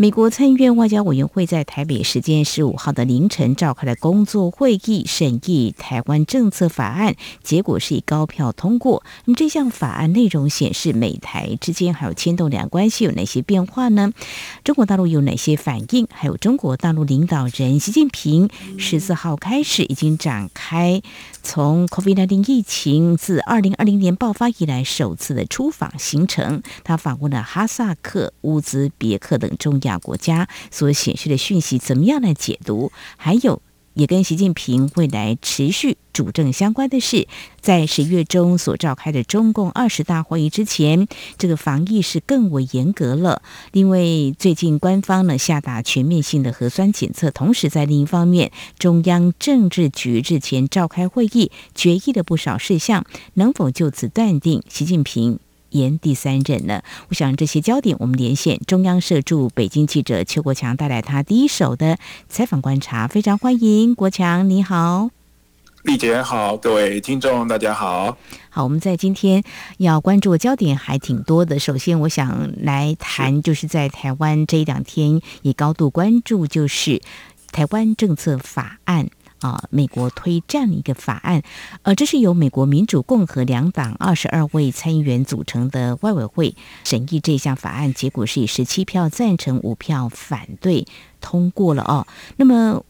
美国参议院外交委员会在台北时间十五号的凌晨召开了工作会议，审议台湾政策法案，结果是以高票通过。那么这项法案内容显示，美台之间还有牵动两岸关系有哪些变化呢？中国大陆有哪些反应？还有中国大陆领导人习近平十四号开始已经展开从 COVID-19 疫情自二零二零年爆发以来首次的出访行程，他访问了哈萨克、乌兹别克等中亚。亚国家所显示的讯息怎么样来解读？还有，也跟习近平未来持续主政相关的是，在十月中所召开的中共二十大会议之前，这个防疫是更为严格了。因为最近官方呢下达全面性的核酸检测，同时在另一方面，中央政治局日前召开会议，决议了不少事项，能否就此断定习近平延第三任呢？我想这些焦点，我们连线中央社驻北京记者邱国强，带来他第一手的采访观察。非常欢迎国强，你好，丽姐好，各位听众大家好。好，我们在今天要关注的焦点还挺多的。首先，我想来谈，就是在台湾这一两天也高度关注，就是台湾政策法案。啊，美国推这样的一个法案，呃，这是由美国民主、共和两党二十二位参议员组成的外委会审议这项法案，结果是以十七票赞成、五票反对通过了哦。那么。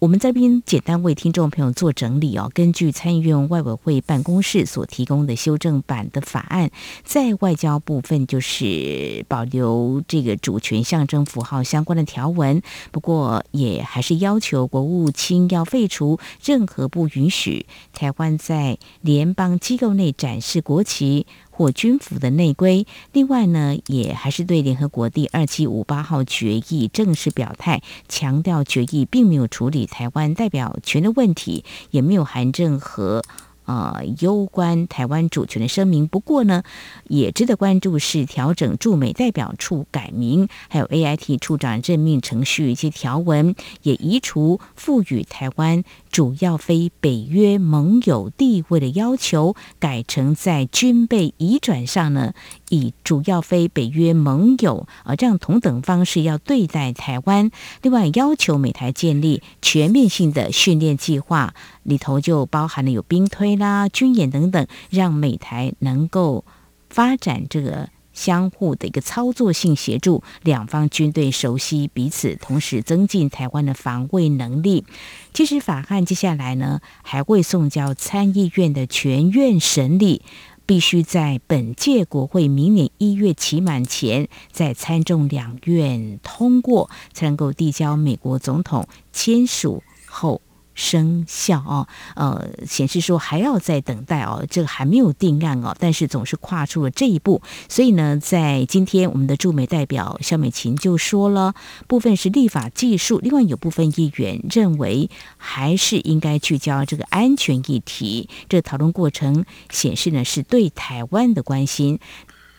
我们这边简单为听众朋友做整理哦。根据参议院外委会办公室所提供的修正版的法案，在外交部分就是保留这个主权象征符号相关的条文，不过也还是要求国务卿要废除任何不允许台湾在联邦机构内展示国旗。或军服的内规，另外呢，也还是对联合国第二七五八号决议正式表态，强调决议并没有处理台湾代表权的问题，也没有含任何。呃，攸关台湾主权的声明。不过呢，也值得关注是调整驻美代表处改名，还有 AIT 处长任命程序一些条文，也移除赋予台湾主要非北约盟友地位的要求，改成在军备移转上呢，以主要非北约盟友啊这样同等方式要对待台湾。另外，要求美台建立全面性的训练计划。里头就包含了有兵推啦、军演等等，让美台能够发展这个相互的一个操作性协助，两方军队熟悉彼此，同时增进台湾的防卫能力。其实法案接下来呢，还会送交参议院的全院审理，必须在本届国会明年一月期满前，在参众两院通过，才能够递交美国总统签署后。生效哦，呃，显示说还要再等待哦，这个还没有定案哦，但是总是跨出了这一步。所以呢，在今天我们的驻美代表肖美琴就说了，部分是立法技术，另外有部分议员认为还是应该聚焦这个安全议题。这讨论过程显示呢，是对台湾的关心。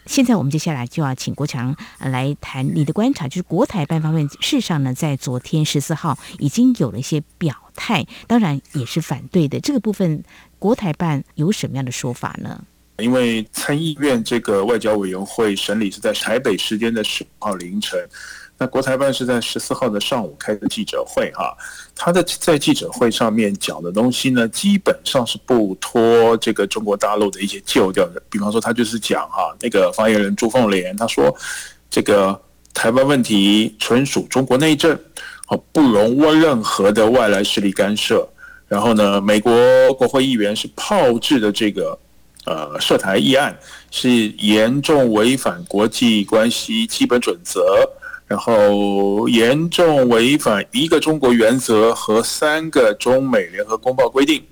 现在我们接下来就要请国强来谈你的观察，就是国台办方面，事实上呢，在昨天十四号已经有了一些表态，当然也是反对的。这个部分，国台办有什么样的说法呢？因为参议院这个外交委员会审理是在台北时间的十号凌晨。那国台办是在十四号的上午开的记者会，哈，他的在记者会上面讲的东西呢，基本上是不脱这个中国大陆的一些旧调的。比方说，他就是讲哈，那个发言人朱凤莲他说，这个台湾问题纯属中国内政，不容任何的外来势力干涉。然后呢，美国国会议员是炮制的这个呃涉台议案，是严重违反国际关系基本准则。然后严重违反一个中国原则和三个中美联合公报规定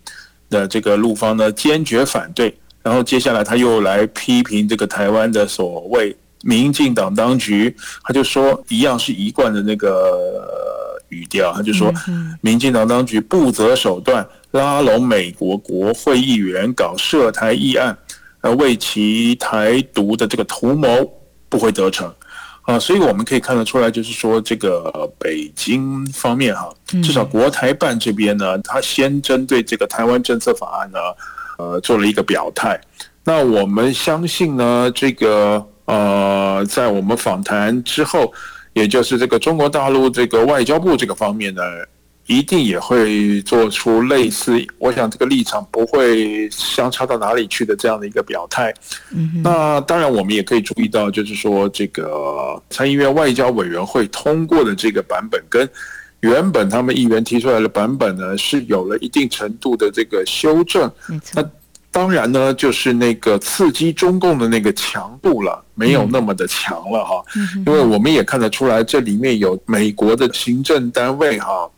的这个陆方呢，坚决反对。然后接下来他又来批评这个台湾的所谓民进党当局，他就说一样是一贯的那个语调，他就说民进党当局不择手段拉拢美国国会议员搞涉台议案，呃，为其台独的这个图谋不会得逞啊，所以我们可以看得出来，就是说这个北京方面哈，至少国台办这边呢，他先针对这个台湾政策法案呢，呃，做了一个表态。那我们相信呢，这个呃，在我们访谈之后，也就是这个中国大陆这个外交部这个方面呢。一定也会做出类似，我想这个立场不会相差到哪里去的这样的一个表态。嗯，那当然我们也可以注意到，就是说这个参议院外交委员会通过的这个版本，跟原本他们议员提出来的版本呢，是有了一定程度的这个修正。那当然呢，就是那个刺激中共的那个强度了，没有那么的强了哈。嗯。因为我们也看得出来，这里面有美国的行政单位哈。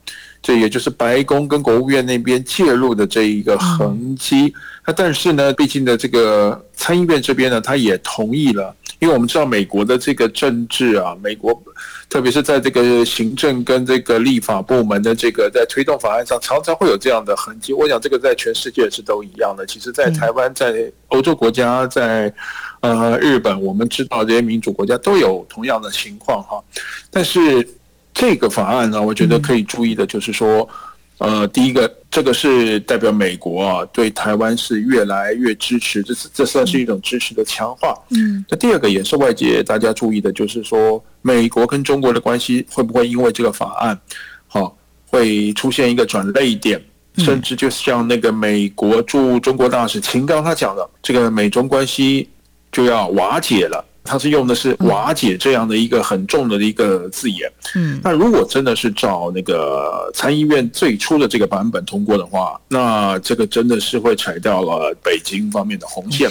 这也就是白宫跟国务院那边介入的这一个痕迹。那但是呢，毕竟的这个参议院这边呢，他也同意了，因为我们知道美国的这个政治啊，美国特别是在这个行政跟这个立法部门的这个在推动法案上，常常会有这样的痕迹。我想这个在全世界是都一样的。其实，在台湾、在欧洲国家、在呃日本，我们知道这些民主国家都有同样的情况哈。但是。这个法案呢，我觉得可以注意的就是说，呃，第一个，这个是代表美国啊对台湾是越来越支持，这是这算是一种支持的强化。嗯，那第二个也是外界大家注意的，就是说美国跟中国的关系会不会因为这个法案，好，会出现一个转泪点，甚至就像那个美国驻中国大使秦刚他讲的，这个美中关系就要瓦解了。他是用的是瓦解这样的一个很重的一个字眼。嗯，那如果真的是照那个参议院最初的这个版本通过的话，那这个真的是会踩掉了北京方面的红线。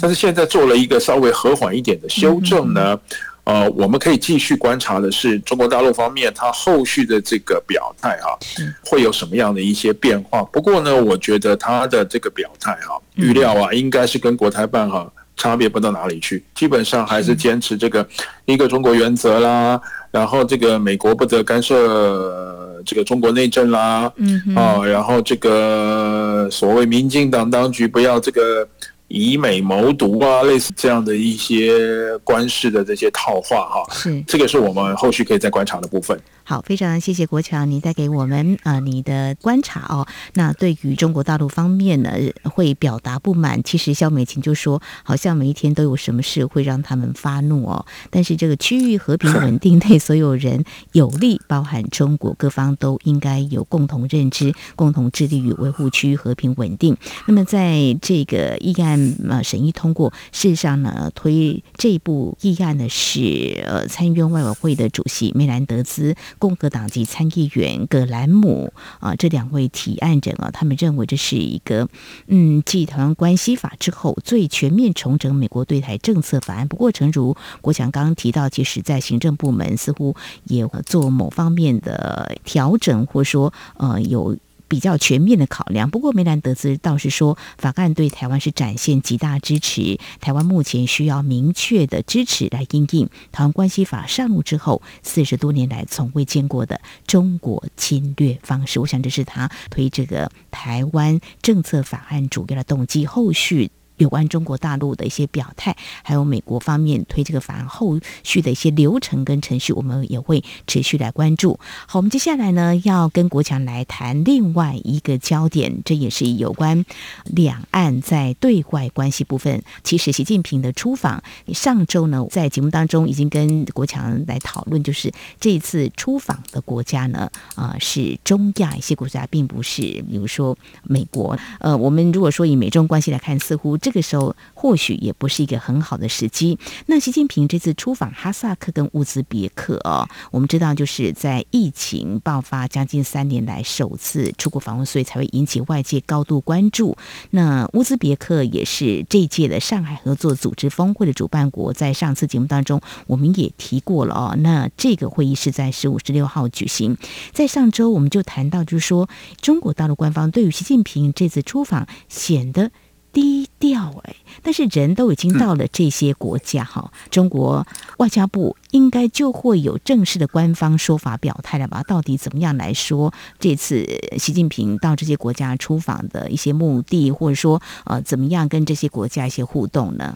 但是现在做了一个稍微和缓一点的修正呢，呃，我们可以继续观察的是中国大陆方面它后续的这个表态哈，会有什么样的一些变化。不过呢，我觉得他的这个表态哈，预料啊，应该是跟国台办哈。差别不到哪里去，基本上还是坚持这个一个中国原则啦，然后这个美国不得干涉这个中国内政啦，嗯啊，然后这个所谓民进党当局不要这个。以美谋独啊，类似这样的一些官式的这些套话哈，是这个是我们后续可以再观察的部分。好，非常谢谢国强，你带给我们啊、你的观察哦。那对于中国大陆方面呢，会表达不满。其实肖美琴就说，好像每一天都有什么事会让他们发怒哦。但是这个区域和平稳定对所有人有利，包含中国各方都应该有共同认知，共同致力于维护区域和平稳定。那么在这个议案。呃，审议通过。事实上呢，推这部议案的是呃参议院外委会的主席梅兰德兹、共和党籍参议员葛兰姆啊、这两位提案人啊，他们认为这是一个嗯，继《台湾关系法》之后最全面重整美国对台政策法案。不过，诚如国强刚刚提到，其实在行政部门似乎也做某方面的调整，或说呃有。比较全面的考量，不过梅兰德兹倒是说，法案对台湾是展现极大支持。台湾目前需要明确的支持来应应《台湾关系法》上路之后四十多年来从未见过的中国侵略方式。我想这是他推这个台湾政策法案主要的动机。后续。有关中国大陆的一些表态，还有美国方面推这个法案后续的一些流程跟程序，我们也会持续来关注。好，我们接下来呢要跟国强来谈另外一个焦点，这也是有关两岸在对外关系部分。其实习近平的出访，上周呢在节目当中已经跟国强来讨论，就是这次出访的国家呢，啊、是中亚一些国家，并不是比如说美国。呃，我们如果说以美中关系来看，似乎。这个时候或许也不是一个很好的时机。那习近平这次出访哈萨克跟乌兹别克哦，我们知道就是在疫情爆发将近三年来首次出国访问，所以才会引起外界高度关注。那乌兹别克也是这届的上海合作组织峰会的主办国，在上次节目当中我们也提过了哦。那这个会议是在十五、十六号举行。在上周我们就谈到，就是说中国大陆官方对于习近平这次出访显得低低调哎，但是人都已经到了这些国家哈，嗯、中国外交部应该就会有正式的官方说法表态了吧？到底怎么样来说这次习近平到这些国家出访的一些目的，或者说呃怎么样跟这些国家一些互动呢？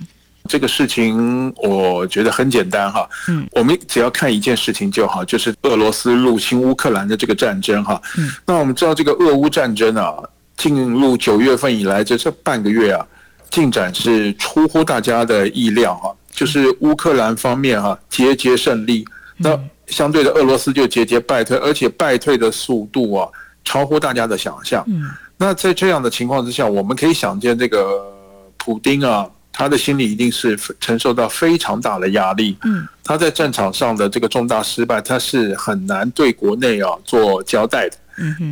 这个事情我觉得很简单哈，嗯，我们只要看一件事情就好，就是俄罗斯入侵乌克兰的这个战争哈，嗯，那我们知道这个俄乌战争啊，进入九月份以来这这半个月啊，进展是出乎大家的意料哈，就是乌克兰方面哈节节胜利，那相对的俄罗斯就节节败退，而且败退的速度啊超乎大家的想象，嗯，那在这样的情况之下，我们可以想见这个普丁啊。他的心里一定是承受到非常大的压力。嗯，他在战场上的这个重大失败，他是很难对国内啊做交代的。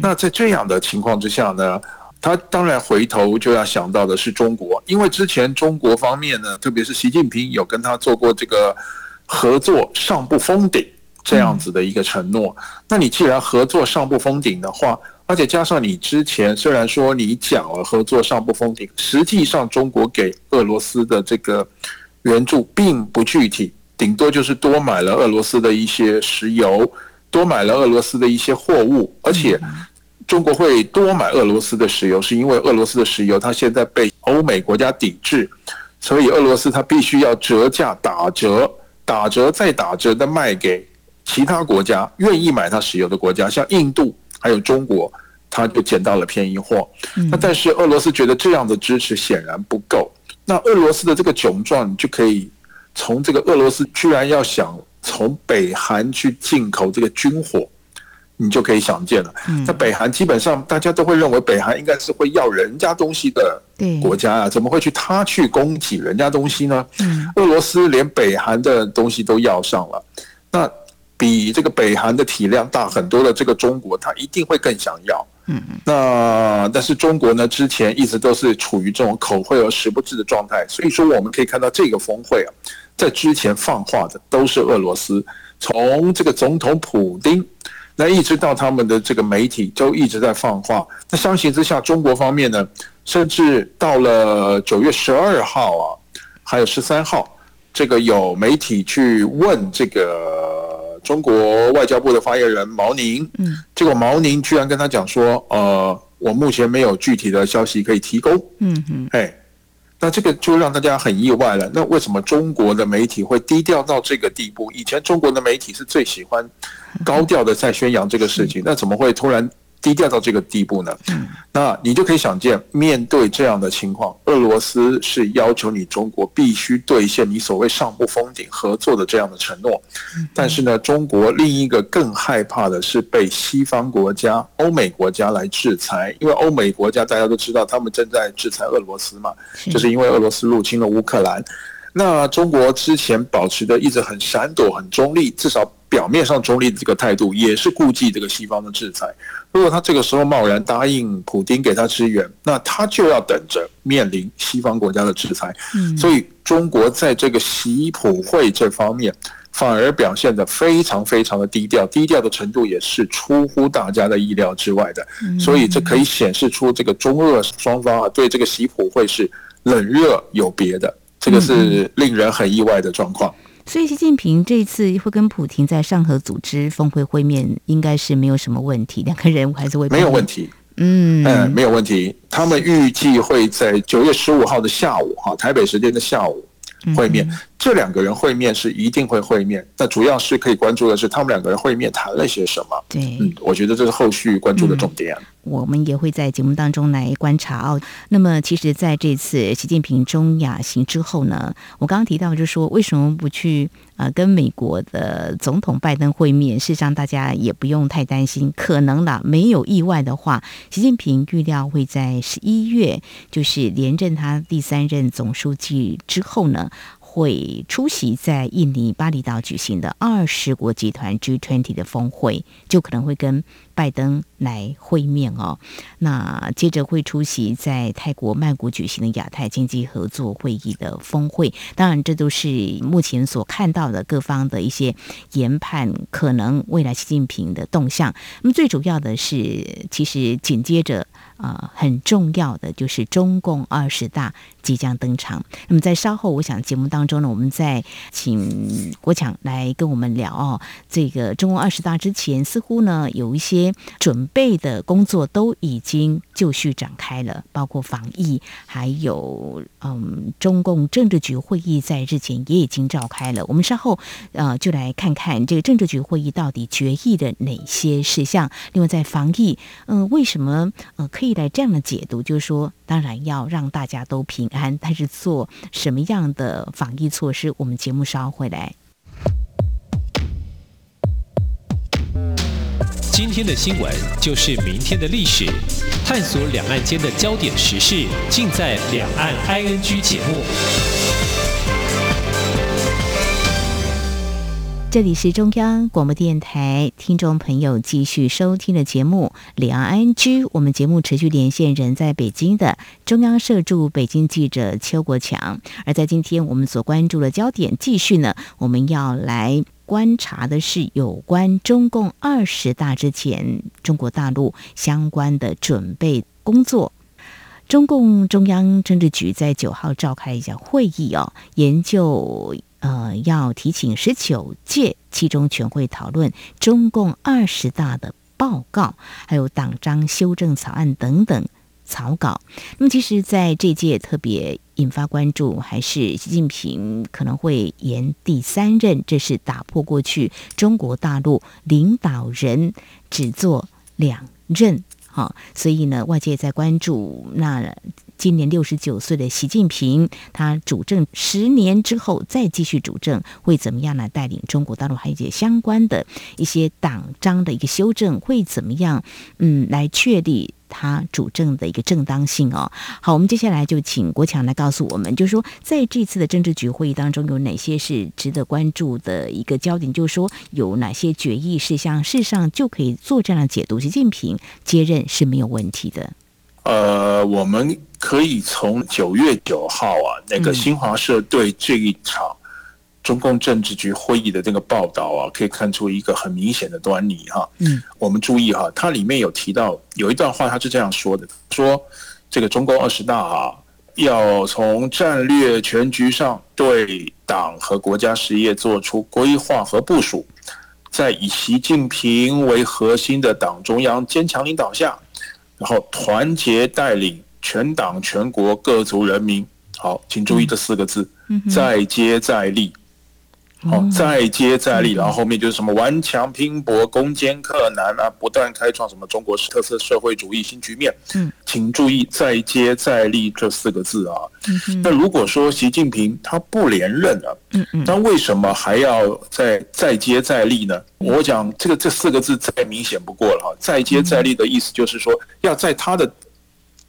那在这样的情况之下呢，他当然回头就要想到的是中国，因为之前中国方面呢，特别是习近平有跟他做过这个合作上不封顶这样子的一个承诺。那你既然合作上不封顶的话，而且加上你之前虽然说你讲了合作上不封顶，实际上中国给俄罗斯的这个援助并不具体，顶多就是多买了俄罗斯的一些石油，多买了俄罗斯的一些货物，而且中国会多买俄罗斯的石油，是因为俄罗斯的石油它现在被欧美国家抵制，所以俄罗斯它必须要折价打折，打折再打折的卖给其他国家愿意买它石油的国家，像印度。还有中国，它就捡到了便宜货。那但是俄罗斯觉得这样的支持显然不够。那俄罗斯的这个窘状，就可以从这个俄罗斯居然要想从北韩去进口这个军火，你就可以想见了。那北韩基本上大家都会认为北韩应该是会要人家东西的国家啊，怎么会去他去供给人家东西呢？俄罗斯连北韩的东西都要上了，那。比这个北韩的体量大很多的这个中国，他一定会更想要。嗯嗯。那但是中国呢，之前一直都是处于这种口惠而实不至的状态，所以说我们可以看到这个峰会啊，在之前放话的都是俄罗斯，从这个总统普丁，那一直到他们的这个媒体都一直在放话。那相形之下，中国方面呢，甚至到了九月十二号啊，还有十三号，这个有媒体去问这个。中国外交部的发言人毛宁，嗯，结果毛宁居然跟他讲说，呃，我目前没有具体的消息可以提供，嗯嗯，哎，那这个就让大家很意外了。那为什么中国的媒体会低调到这个地步？以前中国的媒体是最喜欢高调的在宣扬这个事情，那怎么会突然？低调到这个地步呢？嗯，那你就可以想见，面对这样的情况，俄罗斯是要求你中国必须兑现你所谓上不封顶合作的这样的承诺。但是呢，中国另一个更害怕的是被西方国家、欧美国家来制裁，因为欧美国家大家都知道，他们正在制裁俄罗斯嘛，就是因为俄罗斯入侵了乌克兰。那中国之前保持的一直很闪躲、很中立，至少表面上中立的这个态度，也是顾忌这个西方的制裁。如果他这个时候贸然答应普丁给他支援，那他就要等着面临西方国家的制裁。所以中国在这个习普会这方面，反而表现得非常非常的低调，低调的程度也是出乎大家的意料之外的。所以这可以显示出这个中俄双方啊，对这个习普会是冷热有别的。这个是令人很意外的状况。所以，习近平这次会跟普京在上合组织峰会会面，应该是没有什么问题。两个人还是会没有问题。嗯嗯，没有问题。他们预计会在九月十五号的下午，哈，台北时间的下午会面。这两个人会面是一定会会面。那主要是可以关注的是，他们两个人会面谈了些什么？对，嗯，我觉得这是后续关注的重点。我们也会在节目当中来观察哦。那么，其实在这次习近平中亚行之后呢，我刚刚提到就是说，为什么不去呃跟美国的总统拜登会面？事实上，大家也不用太担心，可能啦，没有意外的话，习近平预料会在十一月，就是连任他第三任总书记之后呢。会出席在印尼巴厘岛举行的二十国集团 G20 的峰会，就可能会跟拜登来会面哦。那接着会出席在泰国曼谷举行的亚太经济合作会议的峰会。当然，这都是目前所看到的各方的一些研判，可能未来习近平的动向。那么最主要的是，其实紧接着。呃很重要的，就是中共二十大即将登场。那么在稍后，我想节目当中呢，我们再请国强来跟我们聊哦。这个中共二十大之前，似乎呢有一些准备的工作都已经就绪展开了，包括防疫，还有嗯，中共政治局会议在日前也已经召开了。我们稍后呃就来看看这个政治局会议到底决议的哪些事项。另外，在防疫，嗯、为什么呃可以来这样的解读？就是说，当然要让大家都平安，但是做什么样的防疫措施？我们节目稍后会来。今天的新闻就是明天的历史，探索两岸间的焦点时事，尽在《两岸 ING》节目。这里是中央广播电台听众朋友继续收听的节目《两岸 ING》，我们节目持续连线人在北京的中央社驻北京记者邱国强。而在今天我们所关注的焦点，继续呢，我们要来。观察的是有关中共二十大之前，中国大陆相关的准备工作。中共中央政治局在九号召开一下会议哦，研究呃要提请十九届七中全会讨论中共二十大的报告，还有党章修正草案等等。草稿。那么，其实在这届特别引发关注，还是习近平可能会延第三任，这是打破过去中国大陆领导人只做两任。哈，所以呢，外界在关注，那今年六十九岁的习近平，他主政十年之后再继续主政，会怎么样来带领中国大陆？还有一些相关的一些党章的一个修正，会怎么样？嗯，来确立。他主政的一个正当性哦。好，我们接下来就请国强来告诉我们，就是说在这次的政治局会议当中，有哪些是值得关注的一个焦点？就是说有哪些决议事项，事实上就可以做这样的解读。习近平接任是没有问题的。呃，我们可以从九月九号啊，那个新华社对这一场。中共政治局会议的这个报道啊，可以看出一个很明显的端倪哈。嗯，我们注意哈，它里面有提到有一段话，他是这样说的：说这个中共二十大啊，要从战略全局上对党和国家事业做出规划和部署，在以习近平为核心的党中央坚强领导下，然后团结带领全党全国各族人民。好，请注意这四个字：再接再厉。好，再接再厉，然后后面就是什么顽强拼搏、攻坚克难啊，不断开创什么中国特色社会主义新局面。嗯，请注意“再接再厉”这四个字啊。嗯，那如果说习近平他不连任了，嗯嗯，那为什么还要再再接再厉呢？我讲这个这四个字再明显不过了哈。再接再厉的意思就是说，要在他的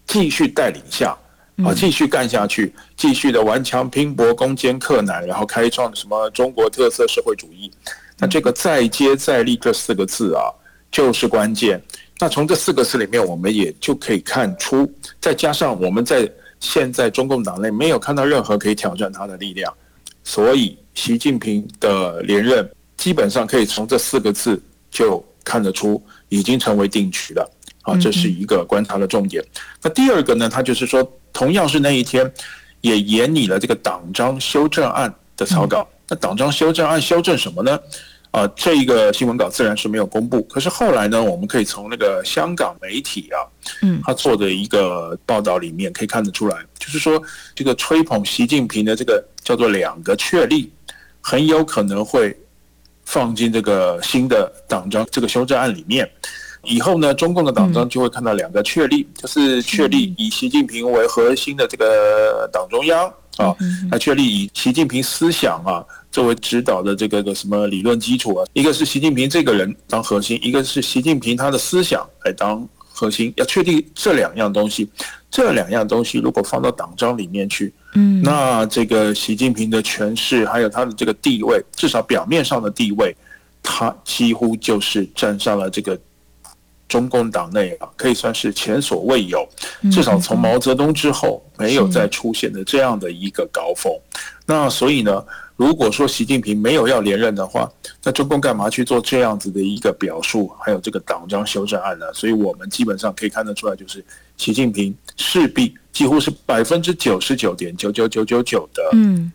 继续带领下。啊，继续干下去，继续的顽强拼搏、攻坚克难，然后开创什么中国特色社会主义。那这个“再接再厉”这四个字啊，就是关键。那从这四个字里面，我们也就可以看出，再加上我们在现在中共党内没有看到任何可以挑战他的力量，所以习近平的连任基本上可以从这四个字就看得出，已经成为定局了。啊，这是一个观察的重点。那第二个呢，他就是说。同样是那一天，也研拟了这个党章修正案的草稿。那党章修正案修正什么呢？啊，这一个新闻稿自然是没有公布。可是后来呢，我们可以从那个香港媒体啊，嗯，他做的一个报道里面可以看得出来，就是说这个吹捧习近平的这个叫做两个确立，很有可能会放进这个新的党章这个修正案里面。以后呢，中共的党章就会看到两个确立，就是确立以习近平为核心的这个党中央啊，来确立以习近平思想啊作为指导的这个个什么理论基础啊，一个是习近平这个人当核心，一个是习近平他的思想来当核心，要确定这两样东西，这两样东西如果放到党章里面去，嗯，那这个习近平的权势还有他的这个地位，至少表面上的地位，他几乎就是站上了这个。中共党内啊，可以算是前所未有，至少从毛泽东之后没有再出现的这样的一个高峰。那所以呢，如果说习近平没有要连任的话，那中共干嘛去做这样子的一个表述？还有这个党章修正案呢？所以我们基本上可以看得出来，就是习近平势必几乎是百分之九十九点九九九九九的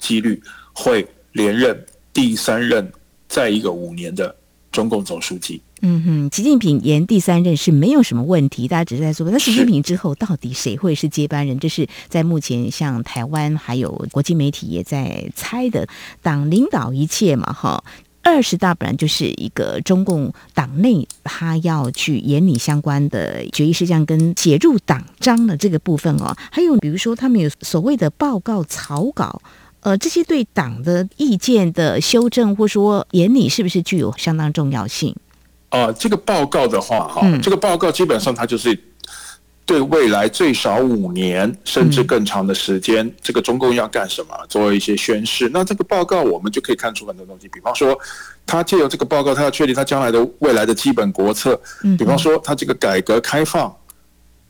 几率会连任第三任，再一个五年的中共总书记。嗯哼，习近平延第三任是没有什么问题，大家只是在说，那习近平之后到底谁会是接班人？这是在目前像台湾还有国际媒体也在猜的。党领导一切嘛，哈，二十大本来就是一个中共党内他要去研拟相关的决议事项跟写入党章的这个部分哦，还有比如说他们有所谓的报告草稿，呃，这些对党的意见的修正或说研拟是不是具有相当重要性？啊，这个报告的话，哈，这个报告基本上它就是对未来最少五年甚至更长的时间，这个中共要干什么，做一些宣示。那这个报告我们就可以看出很多东西，比方说，他借由这个报告，他要确定他将来的未来的基本国策。比方说，他这个改革开放，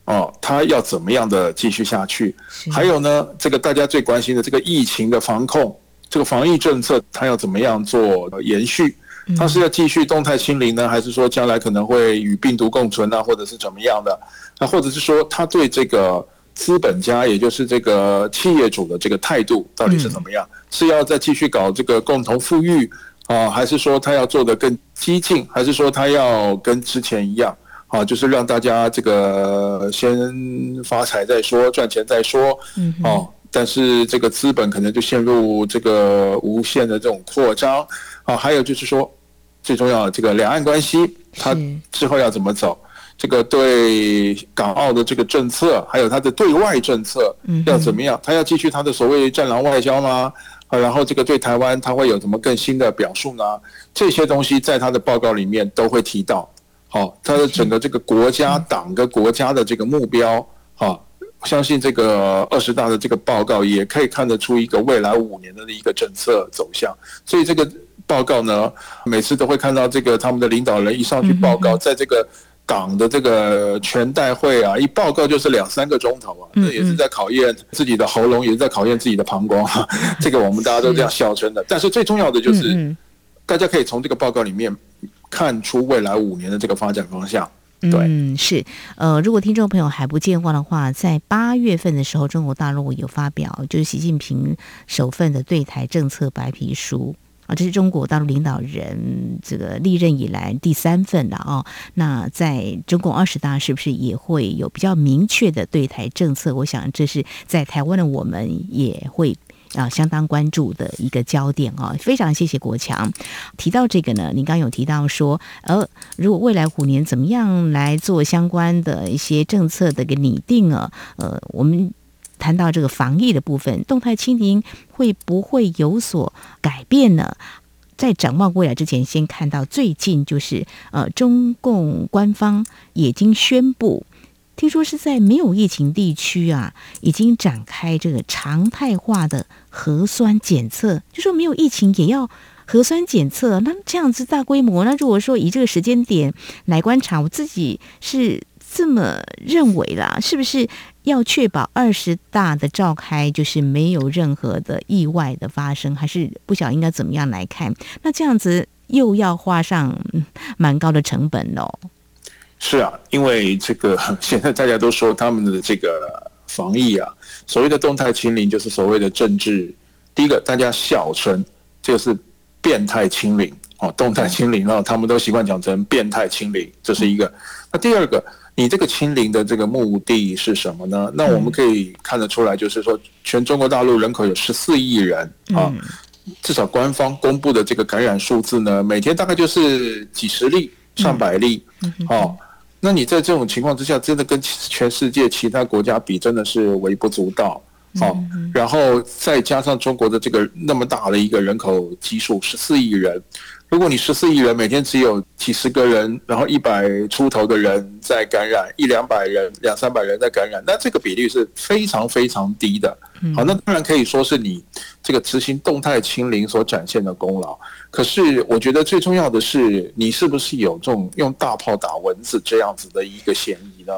哦，他要怎么样的继续下去？还有呢，这个大家最关心的这个疫情的防控，这个防疫政策，他要怎么样做延续？他是要继续动态清零呢，还是说将来可能会与病毒共存呢，或者是怎么样的？那或者是说他对这个资本家，也就是这个企业主的这个态度到底是怎么样？是要再继续搞这个共同富裕啊，还是说他要做的更激进？还是说他要跟之前一样啊，就是让大家这个先发财再说，赚钱再说，哦，但是这个资本可能就陷入这个无限的这种扩张。啊，还有就是说，最重要的这个两岸关系，它之后要怎么走？这个对港澳的这个政策，还有它的对外政策要怎么样？它要继续它的所谓“战狼外交”吗？啊，然后这个对台湾，它会有什么更新的表述呢？这些东西在他的报告里面都会提到。好，他的整个这个国家党跟国家的这个目标，啊，相信这个二十大的这个报告也可以看得出一个未来五年的一个政策走向。所以这个。报告呢，每次都会看到这个他们的领导人一上去报告，在这个港的这个全代会啊，一报告就是两三个钟头啊，这也是在考验自己的喉咙，也是在考验自己的膀胱哈。这个我们大家都这样笑称的。但是最重要的就是，大家可以从这个报告里面看出未来五年的这个发展方向。对，嗯，是，呃，如果听众朋友还不健忘的话，在八月份的时候，中国大陆有发表就是习近平首份的对台政策白皮书。啊，这是中国大陆领导人这个历任以来第三份了啊。那在中共二十大是不是也会有比较明确的对台政策？我想这是在台湾的我们也会啊相当关注的一个焦点啊。非常谢谢国强提到这个呢，您刚有提到说，呃，如果未来五年怎么样来做相关的一些政策的一个拟定啊，呃，我们。谈到这个防疫的部分，动态清零会不会有所改变呢？在展望未来之前，先看到最近就是呃，中共官方已经宣布，听说是在没有疫情地区啊，已经展开这个常态化的核酸检测，就说没有疫情也要核酸检测，那这样子大规模，那如果说以这个时间点来观察，我自己是这么认为啦，是不是？要确保二十大的召开就是没有任何的意外的发生，还是不晓得应该怎么样来看？那这样子又要花上蛮高的成本喽。是啊，因为这个现在大家都说他们的这个防疫啊，所谓的动态清零就是所谓的政治。第一个，大家笑称就是变态清零哦，动态清零，然后他们都习惯讲成变态清零，这是一个。那第二个。你这个清零的这个目的是什么呢？那我们可以看得出来，就是说，全中国大陆人口有十四亿人啊，至少官方公布的这个感染数字呢，每天大概就是几十例、上百例，哦，那你在这种情况之下，真的跟全世界其他国家比，真的是微不足道，哦，然后再加上中国的这个那么大的一个人口基数，十四亿人。如果你十四亿人每天只有几十个人，然后一百出头的人在感染，一两百人、两三百人在感染，那这个比率是非常非常低的。好，那当然可以说是你这个执行动态清零所展现的功劳。可是我觉得最重要的是，你是不是有这种用大炮打蚊子这样子的一个嫌疑呢？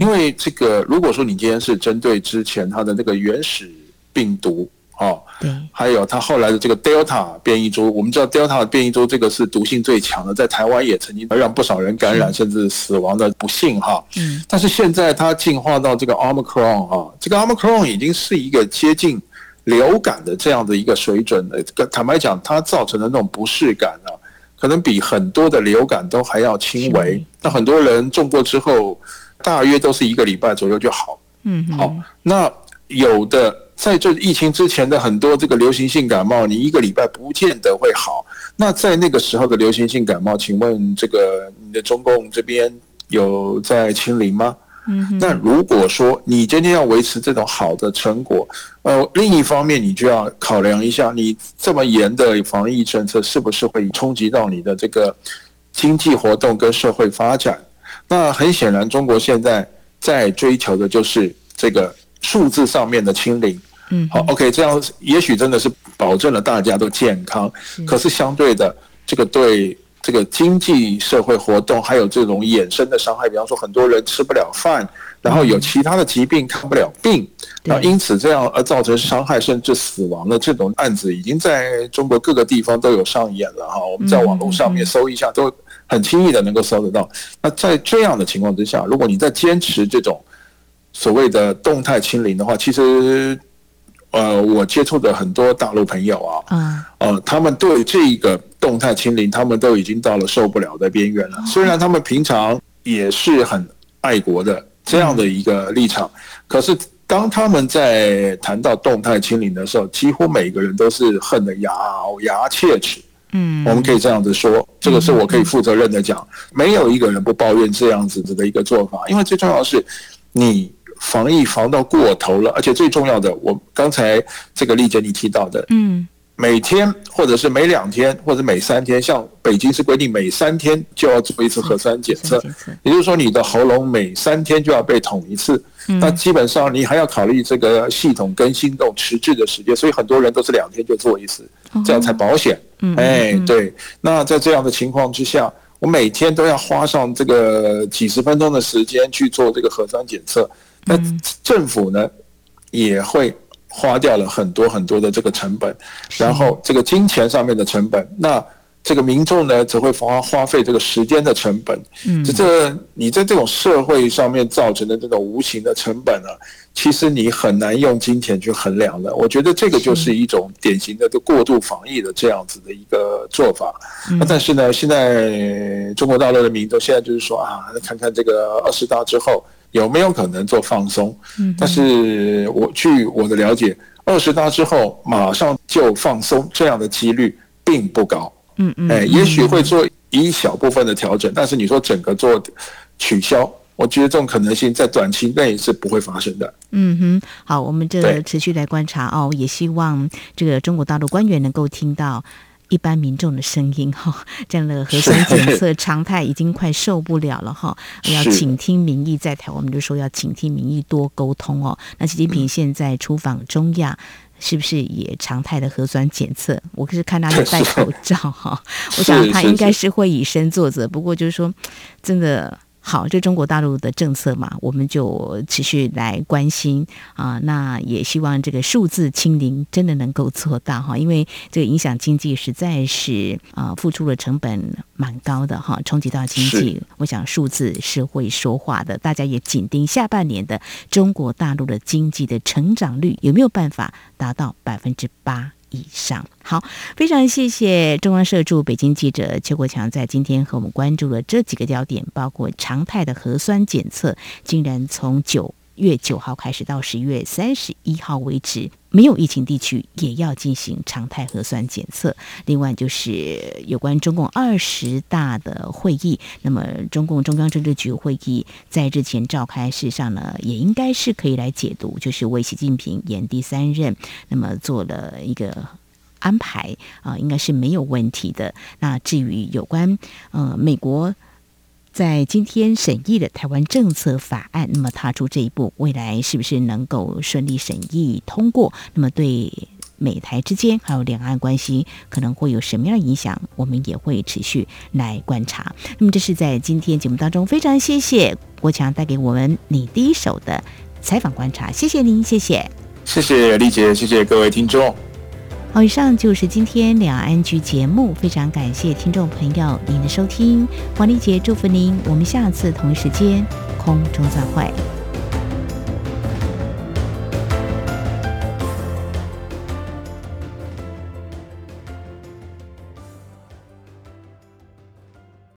因为这个如果说你今天是针对之前它的那个原始病毒。哦，对，还有它后来的这个 Delta 变异株，我们知道 Delta 变异株这个是毒性最强的，在台湾也曾经让不少人感染甚至死亡的不幸哈。嗯，但是现在它进化到这个 Omicron 啊，这个 Omicron 已经是一个接近流感的这样的一个水准的。坦白讲，它造成的那种不适感啊，可能比很多的流感都还要轻微。那很多人中过之后，大约都是一个礼拜左右就好。嗯，好，那有的。在这疫情之前的很多这个流行性感冒，你一个礼拜不见得会好。那在那个时候的流行性感冒，请问这个你的中共这边有在清零吗？嗯，那如果说你今天要维持这种好的成果，呃，另一方面你就要考量一下，你这么严的防疫政策是不是会冲击到你的这个经济活动跟社会发展？那很显然，中国现在在追求的就是这个数字上面的清零。嗯，好，OK，这样也许真的是保证了大家都健康，可是相对的，这个对这个经济社会活动还有这种衍生的伤害，比方说很多人吃不了饭，然后有其他的疾病看不了病，那因此这样而造成伤害甚至死亡的这种案子，已经在中国各个地方都有上演了哈。我们在网络上面搜一下，都很轻易的能够搜得到。那在这样的情况之下，如果你在坚持这种所谓的动态清零的话，其实。呃，我接触的很多大陆朋友啊，嗯，呃，他们对这个动态清零，他们都已经到了受不了的边缘了。虽然他们平常也是很爱国的这样的一个立场，可是当他们在谈到动态清零的时候，几乎每个人都是恨得咬牙切齿。嗯，我们可以这样子说，这个是我可以负责任的讲，没有一个人不抱怨这样子的一个做法，因为最重要的是你。防疫防到过头了，而且最重要的，我刚才这个丽姐你提到的，嗯，每天或者是每两天或者每三天，像北京是规定每三天就要做一次核酸检测，也就是说你的喉咙每三天就要被捅一次，那基本上你还要考虑这个系统更新这种迟滞的时间，所以很多人都是两天就做一次，这样才保险。哎，对，那在这样的情况之下，我每天都要花上这个几十分钟的时间去做这个核酸检测。那政府呢，也会花掉了很多很多的这个成本，然后这个金钱上面的成本，那这个民众呢，只会花花费这个时间的成本。嗯，这这你在这种社会上面造成的这种无形的成本啊，其实你很难用金钱去衡量的。我觉得这个就是一种典型的这过度防疫的这样子的一个做法。那但是呢，现在中国大陆的民众现在就是说啊，看看这个二十大之后。有没有可能做放松？嗯但是我据我的了解，二十大之后马上就放松，这样的几率并不高。嗯嗯，哎，也许会做一小部分的调整，但是你说整个做取消，我觉得这种可能性在短期内是不会发生的。嗯哼，好，我们这持续来观察哦，也希望这个中国大陆官员能够听到。一般民众的声音哈，这样的核酸检测常态已经快受不了了哈，要倾听民意，在台湾我们就说要倾听民意，多沟通哦。那习近平现在出访中亚，是不是也常态的核酸检测？我可是看他在戴口罩哈，我想他应该是会以身作则。不过就是说，真的。好，这中国大陆的政策嘛，我们就持续来关心啊。那也希望这个数字清零真的能够做到哈，因为这个影响经济实在是啊，付出的成本蛮高的哈，冲击到经济。我想数字是会说话的，大家也紧盯下半年的中国大陆的经济的成长率有没有办法达到百分之八。以上。好，非常谢谢中央社驻北京记者邱国强在今天和我们关注了这几个焦点，包括常态的核酸检测竟然从九月九号开始到十一月三十一号为止，没有疫情地区也要进行常态核酸检测。另外就是有关中共二十大的会议，那么中共中央政治局会议在日前召开，事实上呢也应该是可以来解读，就是为习近平演第三任，那么做了一个安排啊，应该是没有问题的。那至于有关呃美国。在今天审议的台湾政策法案，那么踏出这一步，未来是不是能够顺利审议通过？那么对美台之间还有两岸关系可能会有什么样的影响？我们也会持续来观察。那么这是在今天节目当中，非常谢谢国强带给我们你第一手的采访观察，谢谢您，谢谢。谢谢丽姐，谢谢各位听众。好，以上就是今天两岸局节目，非常感谢听众朋友您的收听，黄丽姐祝福您，我们下次同一时间空中再会。